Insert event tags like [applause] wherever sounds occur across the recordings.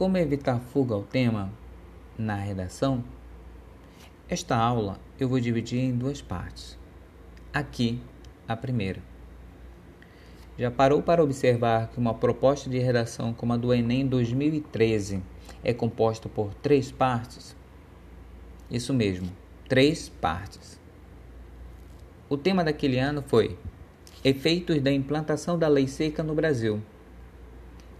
como evitar fuga ao tema na redação, esta aula eu vou dividir em duas partes. Aqui, a primeira. Já parou para observar que uma proposta de redação como a do Enem 2013 é composta por três partes? Isso mesmo, três partes. O tema daquele ano foi Efeitos da implantação da lei seca no Brasil.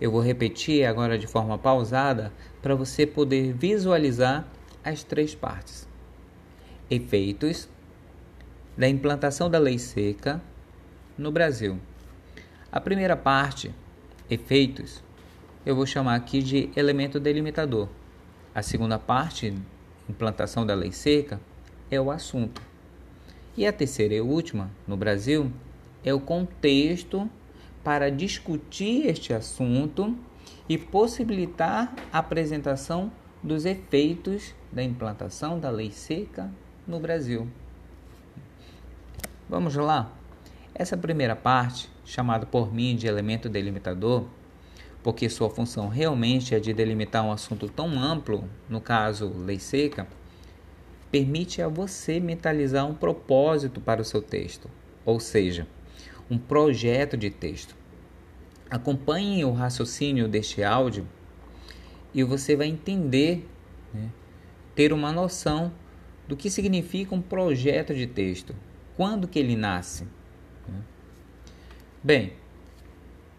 Eu vou repetir agora de forma pausada para você poder visualizar as três partes. Efeitos da implantação da lei seca no Brasil. A primeira parte, efeitos, eu vou chamar aqui de elemento delimitador. A segunda parte, implantação da lei seca, é o assunto. E a terceira e última, no Brasil, é o contexto para discutir este assunto e possibilitar a apresentação dos efeitos da implantação da lei seca no Brasil. Vamos lá? Essa primeira parte, chamada por mim de elemento delimitador, porque sua função realmente é de delimitar um assunto tão amplo, no caso, lei seca, permite a você mentalizar um propósito para o seu texto, ou seja, um projeto de texto. Acompanhe o raciocínio deste áudio e você vai entender, né, ter uma noção do que significa um projeto de texto, quando que ele nasce. Né. Bem,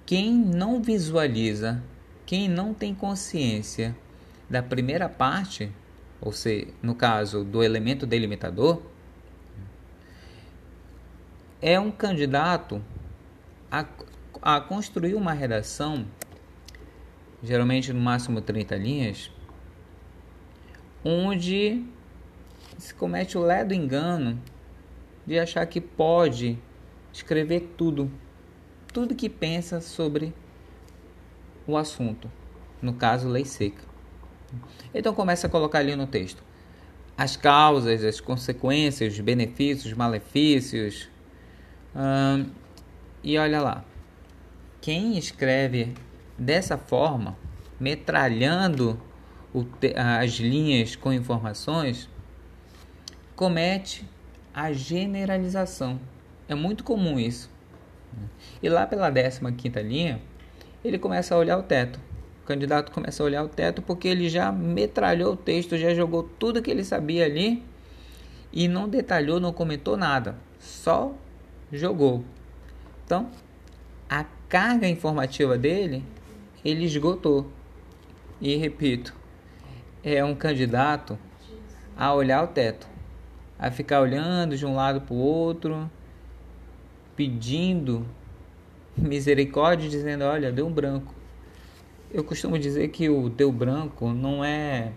quem não visualiza, quem não tem consciência da primeira parte, ou seja, no caso do elemento delimitador, é um candidato a, a construir uma redação, geralmente no máximo 30 linhas, onde se comete o ledo engano de achar que pode escrever tudo, tudo que pensa sobre o assunto, no caso, lei seca. Então começa a colocar ali no texto as causas, as consequências, os benefícios, os malefícios, E olha lá, quem escreve dessa forma, metralhando as linhas com informações, comete a generalização. É muito comum isso. E lá pela 15 quinta linha, ele começa a olhar o teto. O candidato começa a olhar o teto porque ele já metralhou o texto, já jogou tudo que ele sabia ali e não detalhou, não comentou nada. Só jogou. Então, a carga informativa dele, ele esgotou. E repito, é um candidato a olhar o teto, a ficar olhando de um lado para o outro, pedindo misericórdia, dizendo: Olha, deu um branco. Eu costumo dizer que o deu branco não é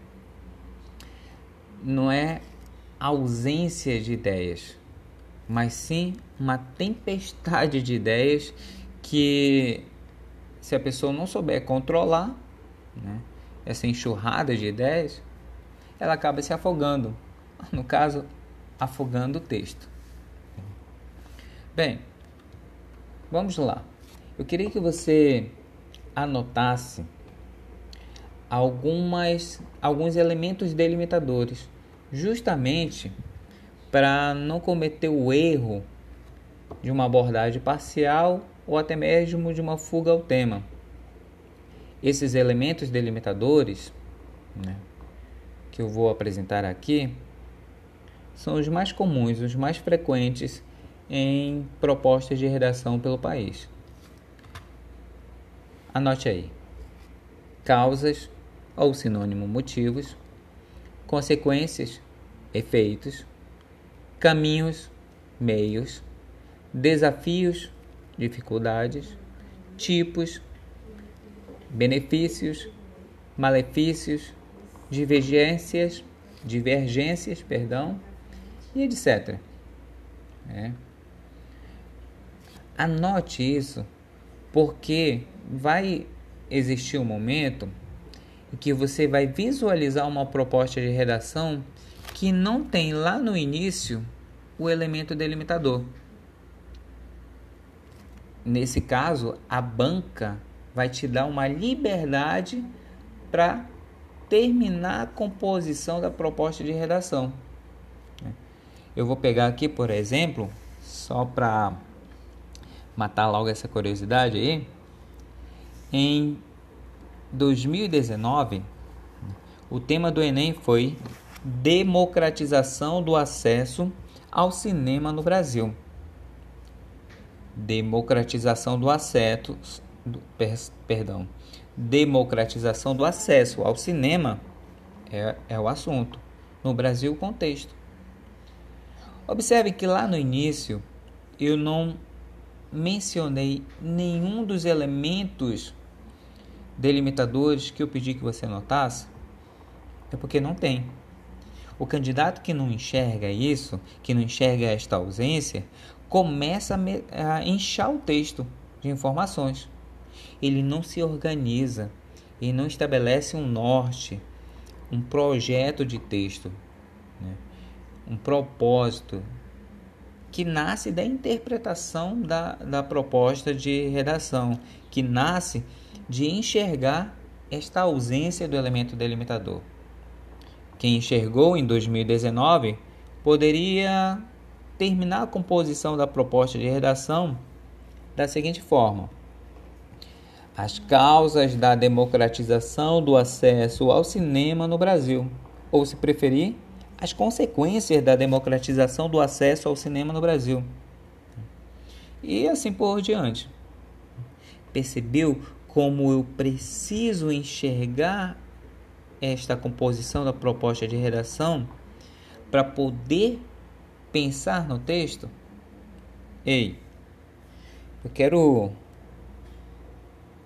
não é ausência de ideias mas sim uma tempestade de ideias que, se a pessoa não souber controlar, né, essa enxurrada de ideias, ela acaba se afogando. No caso, afogando o texto. Bem, vamos lá. Eu queria que você anotasse algumas alguns elementos delimitadores, justamente para não cometer o erro de uma abordagem parcial ou até mesmo de uma fuga ao tema. Esses elementos delimitadores né, que eu vou apresentar aqui são os mais comuns, os mais frequentes em propostas de redação pelo país. Anote aí: causas ou sinônimo motivos, consequências, efeitos, caminhos, meios, desafios, dificuldades, tipos, benefícios, malefícios, divergências, divergências, perdão, e etc. É. Anote isso, porque vai existir um momento em que você vai visualizar uma proposta de redação que não tem lá no início o elemento delimitador. Nesse caso, a banca vai te dar uma liberdade para terminar a composição da proposta de redação. Eu vou pegar aqui, por exemplo, só para matar logo essa curiosidade aí, em 2019, o tema do Enem foi democratização do acesso ao cinema no Brasil. Democratização do acesso, do, per, perdão, democratização do acesso ao cinema é, é o assunto. No Brasil, o contexto. Observe que lá no início eu não mencionei nenhum dos elementos delimitadores que eu pedi que você notasse, é porque não tem. O candidato que não enxerga isso, que não enxerga esta ausência, começa a inchar o texto de informações. Ele não se organiza, ele não estabelece um norte, um projeto de texto, né? um propósito que nasce da interpretação da, da proposta de redação, que nasce de enxergar esta ausência do elemento delimitador. Quem enxergou em 2019 poderia terminar a composição da proposta de redação da seguinte forma: As causas da democratização do acesso ao cinema no Brasil, ou se preferir, as consequências da democratização do acesso ao cinema no Brasil. E assim por diante. Percebeu como eu preciso enxergar esta composição da proposta de redação para poder pensar no texto? Ei, eu quero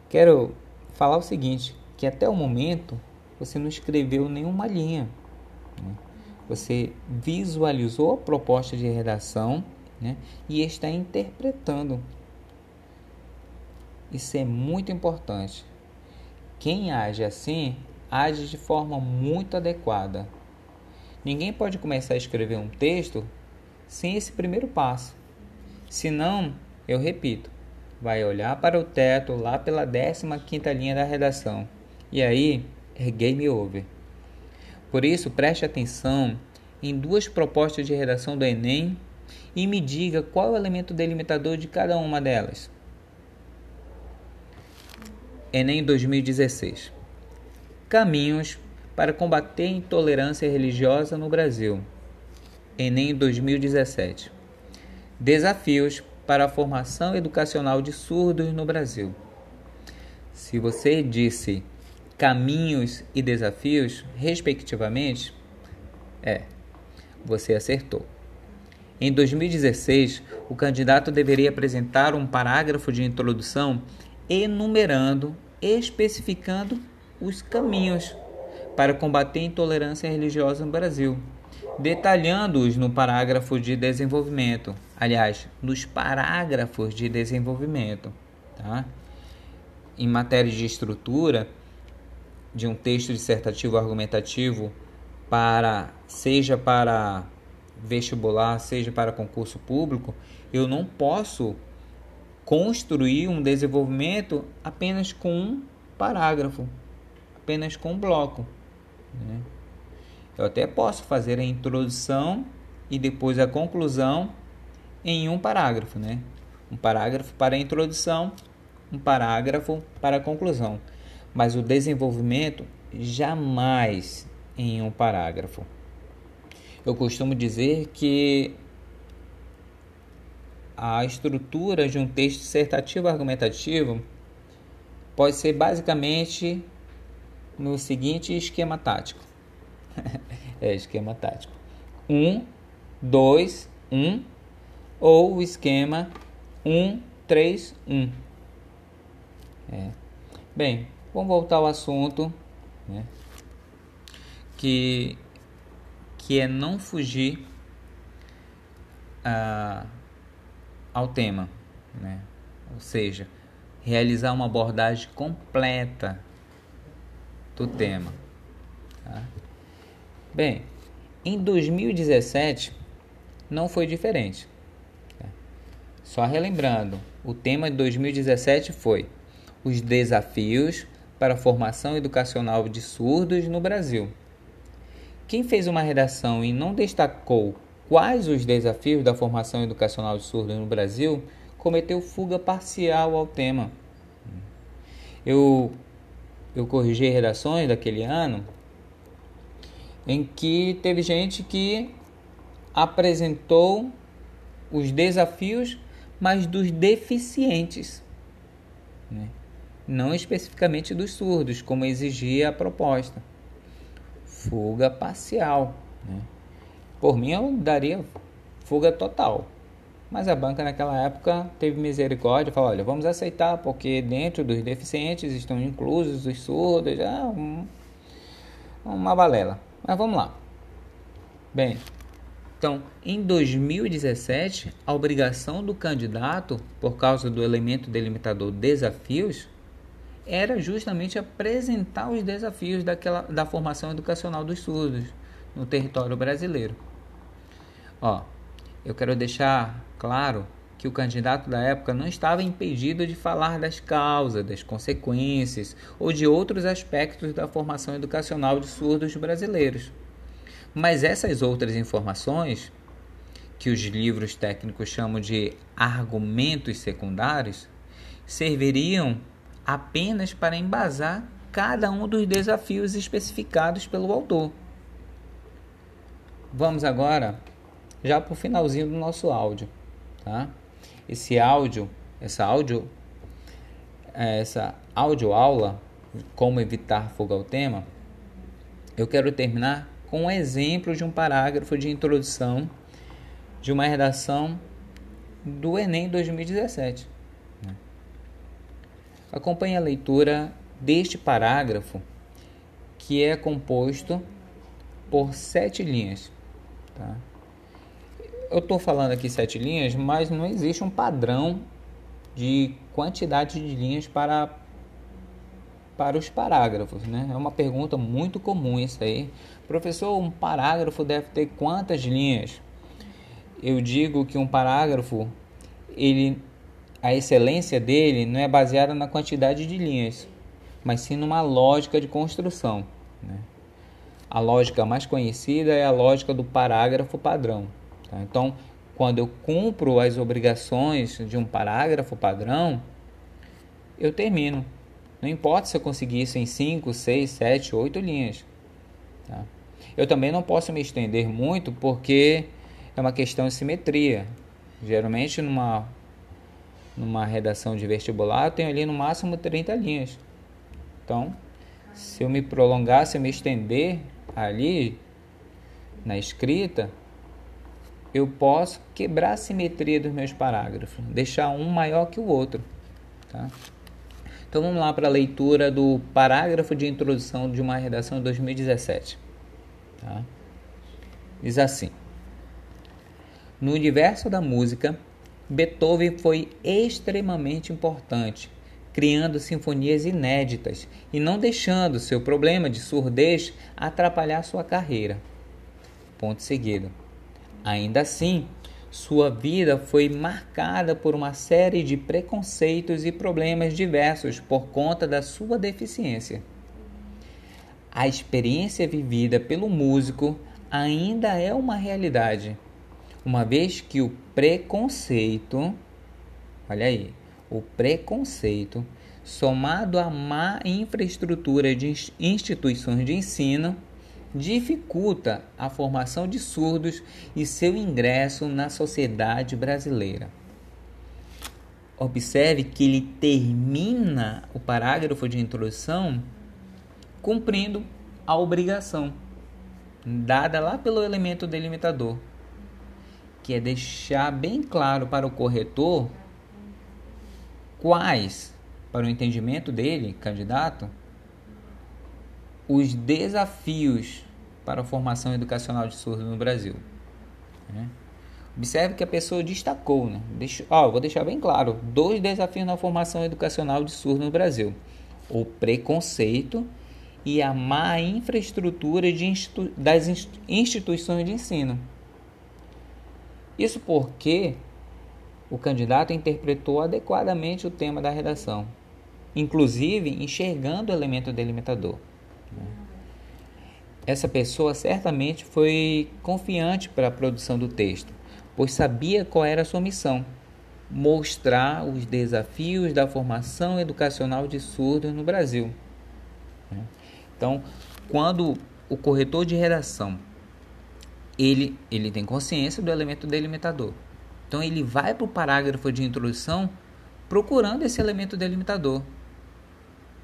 quero falar o seguinte, que até o momento você não escreveu nenhuma linha. Né? Você visualizou a proposta de redação né? e está interpretando isso é muito importante. Quem age assim, age de forma muito adequada. Ninguém pode começar a escrever um texto sem esse primeiro passo. Senão, eu repito, vai olhar para o teto lá pela 15ª linha da redação. E aí, é game over. Por isso, preste atenção em duas propostas de redação do Enem e me diga qual é o elemento delimitador de cada uma delas. Enem 2016 Caminhos para combater a intolerância religiosa no Brasil. Enem 2017 Desafios para a formação educacional de surdos no Brasil. Se você disse caminhos e desafios, respectivamente, é, você acertou. Em 2016, o candidato deveria apresentar um parágrafo de introdução enumerando, especificando os caminhos para combater a intolerância religiosa no Brasil, detalhando-os no parágrafo de desenvolvimento. Aliás, nos parágrafos de desenvolvimento. Tá? Em matéria de estrutura de um texto dissertativo argumentativo para seja para vestibular, seja para concurso público, eu não posso construir um desenvolvimento apenas com um parágrafo, apenas com um bloco. Né? Eu até posso fazer a introdução e depois a conclusão em um parágrafo, né? Um parágrafo para a introdução, um parágrafo para a conclusão. Mas o desenvolvimento jamais em um parágrafo. Eu costumo dizer que a estrutura de um texto dissertativo argumentativo pode ser basicamente no seguinte esquema tático. [laughs] é, esquema tático. 1, 2, 1 ou o esquema 1, 3, 1. É. Bem, vamos voltar ao assunto, né? que, que é não fugir a ah, ao tema, né? ou seja, realizar uma abordagem completa do tema. Tá? Bem, em 2017 não foi diferente. Só relembrando, o tema de 2017 foi os desafios para a formação educacional de surdos no Brasil. Quem fez uma redação e não destacou quais os desafios da formação educacional de surdos no Brasil cometeu fuga parcial ao tema. Eu, eu corrigi redações daquele ano em que teve gente que apresentou os desafios, mas dos deficientes, né? não especificamente dos surdos, como exigia a proposta. Fuga parcial. Né? Por mim, eu daria fuga total. Mas a banca naquela época teve misericórdia falou: olha, vamos aceitar, porque dentro dos deficientes estão inclusos os surdos, é um, uma balela. Mas vamos lá. Bem, então, em 2017, a obrigação do candidato, por causa do elemento delimitador desafios, era justamente apresentar os desafios daquela, da formação educacional dos surdos no território brasileiro. Ó, eu quero deixar claro que o candidato da época não estava impedido de falar das causas, das consequências ou de outros aspectos da formação educacional de surdos brasileiros. Mas essas outras informações, que os livros técnicos chamam de argumentos secundários, serviriam apenas para embasar cada um dos desafios especificados pelo autor. Vamos agora já para o finalzinho do nosso áudio, tá? Esse áudio, essa áudio, é, essa áudio aula, como evitar fuga ao tema, eu quero terminar com um exemplo de um parágrafo de introdução de uma redação do Enem 2017. Né? Acompanhe a leitura deste parágrafo, que é composto por sete linhas. Tá? Eu estou falando aqui sete linhas, mas não existe um padrão de quantidade de linhas para para os parágrafos, né? É uma pergunta muito comum isso aí. Professor, um parágrafo deve ter quantas linhas? Eu digo que um parágrafo, ele, a excelência dele não é baseada na quantidade de linhas, mas sim numa lógica de construção. Né? A lógica mais conhecida é a lógica do parágrafo padrão. Tá? Então, quando eu cumpro as obrigações de um parágrafo padrão, eu termino. Não importa se eu conseguir isso em 5, 6, 7, 8 linhas. Tá? Eu também não posso me estender muito porque é uma questão de simetria. Geralmente, numa, numa redação de vestibular, eu tenho ali no máximo 30 linhas. Então, se eu me prolongar, se eu me estender ali na escrita, eu posso quebrar a simetria dos meus parágrafos, deixar um maior que o outro. Tá? Então vamos lá para a leitura do parágrafo de introdução de uma redação de 2017. Tá? Diz assim: No universo da música, Beethoven foi extremamente importante, criando sinfonias inéditas e não deixando seu problema de surdez atrapalhar sua carreira. Ponto seguido. Ainda assim, sua vida foi marcada por uma série de preconceitos e problemas diversos por conta da sua deficiência. A experiência vivida pelo músico ainda é uma realidade, uma vez que o preconceito, olha aí, o preconceito, somado à má infraestrutura de instituições de ensino, dificulta a formação de surdos e seu ingresso na sociedade brasileira. Observe que ele termina o parágrafo de introdução cumprindo a obrigação dada lá pelo elemento delimitador, que é deixar bem claro para o corretor quais, para o entendimento dele, candidato, os desafios para a formação educacional de surdo no Brasil. Né? Observe que a pessoa destacou, né? Deixa, ó, vou deixar bem claro, dois desafios na formação educacional de surdo no Brasil: o preconceito e a má infraestrutura institu das instituições de ensino. Isso porque o candidato interpretou adequadamente o tema da redação. inclusive enxergando o elemento delimitador. Essa pessoa certamente foi confiante para a produção do texto, pois sabia qual era a sua missão: mostrar os desafios da formação educacional de surdos no Brasil. Então, quando o corretor de redação ele, ele tem consciência do elemento delimitador. Então ele vai para o parágrafo de introdução procurando esse elemento delimitador.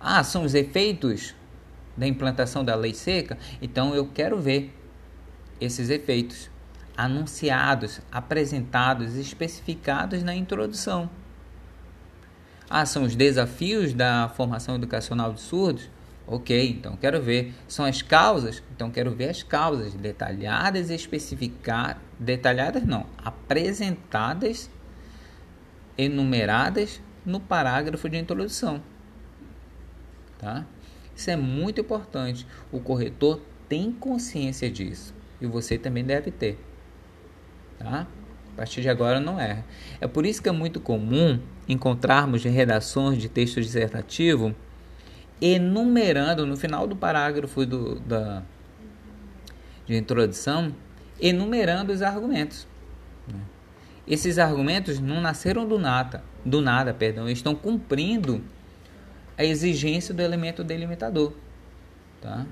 Ah, são os efeitos da implantação da lei seca? Então eu quero ver esses efeitos anunciados, apresentados, especificados na introdução. Ah, são os desafios da formação educacional de surdos? Ok, então quero ver. São as causas? Então quero ver as causas detalhadas e especificadas. Detalhadas não, apresentadas, enumeradas no parágrafo de introdução. Tá? Isso é muito importante. O corretor tem consciência disso. E você também deve ter. Tá? A partir de agora não erra. É por isso que é muito comum encontrarmos redações de texto dissertativo enumerando no final do parágrafo do, da, de introdução, enumerando os argumentos. Né? Esses argumentos não nasceram do nada, do nada, perdão, estão cumprindo a exigência do elemento delimitador, tá?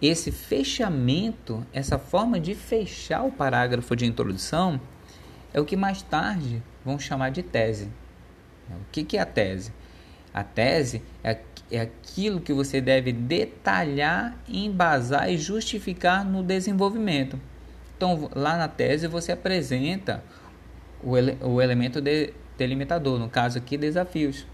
Esse fechamento, essa forma de fechar o parágrafo de introdução, é o que mais tarde vão chamar de tese. O que é a tese? A tese é, é aquilo que você deve detalhar, embasar e justificar no desenvolvimento. Então, lá na tese, você apresenta o, ele, o elemento de, delimitador, no caso aqui, desafios.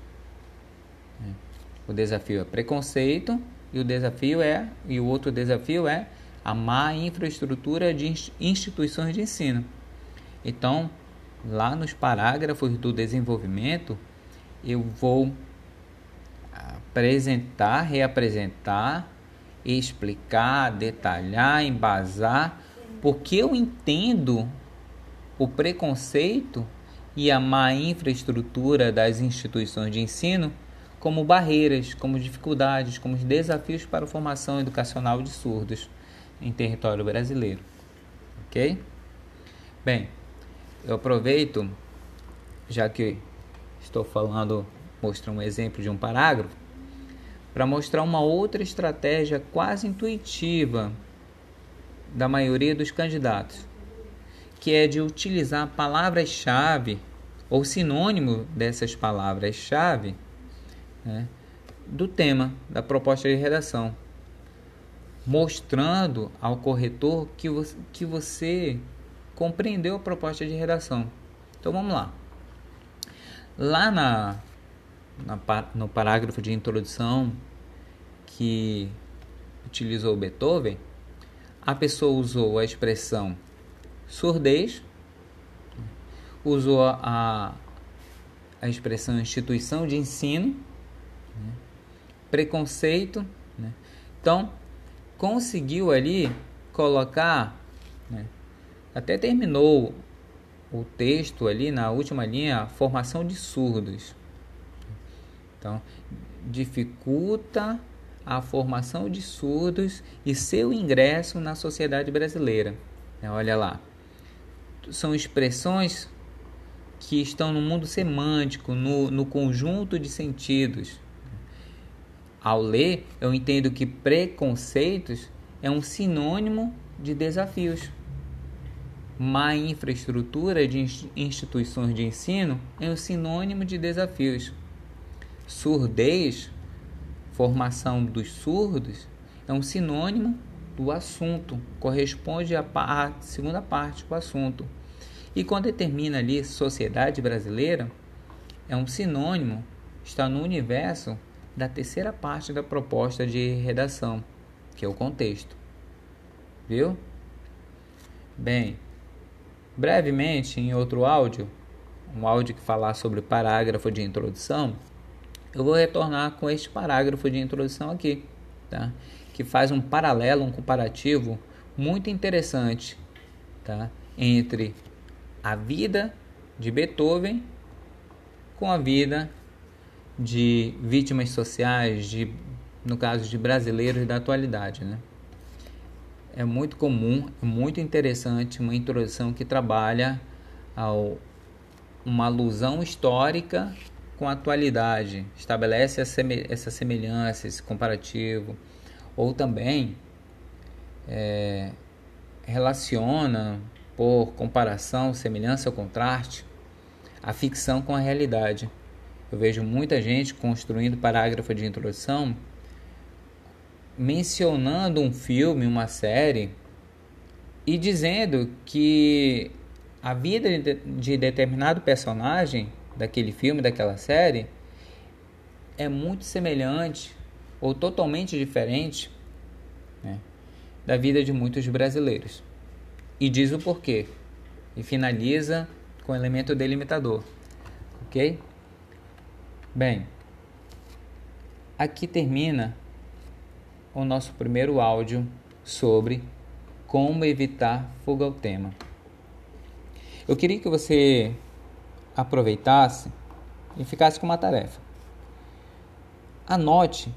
O desafio é preconceito e o desafio é e o outro desafio é a má infraestrutura de instituições de ensino. Então, lá nos parágrafos do desenvolvimento, eu vou apresentar, reapresentar, explicar, detalhar, embasar, porque eu entendo o preconceito e a má infraestrutura das instituições de ensino como barreiras, como dificuldades, como desafios para a formação educacional de surdos em território brasileiro. Ok? Bem, eu aproveito, já que estou falando, mostrando um exemplo de um parágrafo, para mostrar uma outra estratégia quase intuitiva da maioria dos candidatos, que é de utilizar palavras-chave ou sinônimo dessas palavras-chave né, do tema da proposta de redação, mostrando ao corretor que você, que você compreendeu a proposta de redação. Então vamos lá. Lá na na, no parágrafo de introdução que utilizou Beethoven, a pessoa usou a expressão surdez, usou a, a expressão instituição de ensino, né, preconceito. Né, então, conseguiu ali colocar, né, até terminou o texto ali na última linha, formação de surdos. Então, dificulta a formação de surdos e seu ingresso na sociedade brasileira. É, olha lá. São expressões que estão no mundo semântico, no, no conjunto de sentidos. Ao ler, eu entendo que preconceitos é um sinônimo de desafios. Má infraestrutura de instituições de ensino é um sinônimo de desafios. Surdez, formação dos surdos, é um sinônimo do assunto, corresponde à segunda parte do assunto. E quando determina ali sociedade brasileira, é um sinônimo, está no universo da terceira parte da proposta de redação, que é o contexto. Viu? Bem, brevemente em outro áudio, um áudio que falar sobre parágrafo de introdução, eu vou retornar com este parágrafo de introdução aqui, tá? que faz um paralelo, um comparativo muito interessante tá? entre a vida de Beethoven com a vida de vítimas sociais, de, no caso de brasileiros da atualidade. Né? É muito comum, é muito interessante uma introdução que trabalha ao, uma alusão histórica com a atualidade, estabelece essa semelhança, esse comparativo, ou também é, relaciona por comparação, semelhança ou contraste a ficção com a realidade. Eu vejo muita gente construindo parágrafo de introdução mencionando um filme, uma série e dizendo que a vida de determinado personagem daquele filme, daquela série é muito semelhante ou totalmente diferente né, da vida de muitos brasileiros. E diz o porquê. E finaliza com o elemento delimitador. Ok? Bem, aqui termina o nosso primeiro áudio sobre como evitar fuga ao tema. Eu queria que você aproveitasse e ficasse com uma tarefa. Anote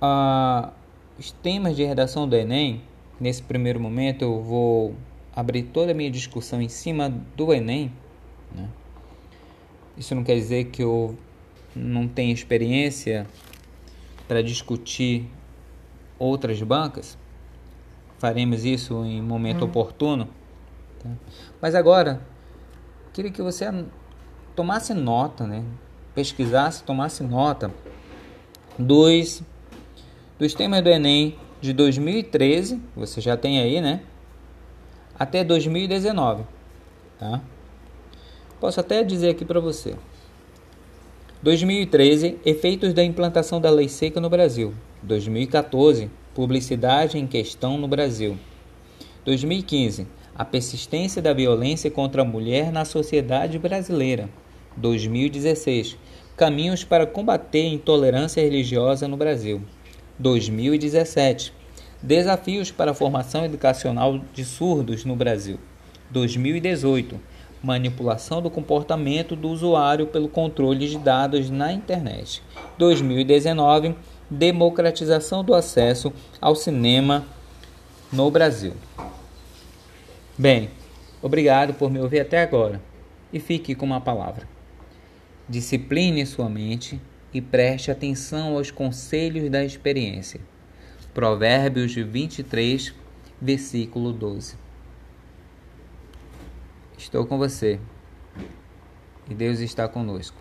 uh, os temas de redação do Enem. Nesse primeiro momento, eu vou abrir toda a minha discussão em cima do Enem. Né? Isso não quer dizer que eu não tenha experiência para discutir outras bancas. Faremos isso em momento hum. oportuno. Tá? Mas agora, queria que você tomasse nota, né? pesquisasse, tomasse nota dos, dos temas do Enem de 2013, você já tem aí, né? Até 2019, tá? Posso até dizer aqui para você. 2013, efeitos da implantação da lei seca no Brasil. 2014, publicidade em questão no Brasil. 2015, a persistência da violência contra a mulher na sociedade brasileira. 2016, Caminhos para combater a intolerância religiosa no Brasil. 2017. Desafios para a formação educacional de surdos no Brasil. 2018. Manipulação do comportamento do usuário pelo controle de dados na internet. 2019. Democratização do acesso ao cinema no Brasil. Bem, obrigado por me ouvir até agora e fique com uma palavra. Discipline sua mente e preste atenção aos conselhos da experiência. Provérbios 23, versículo 12. Estou com você e Deus está conosco.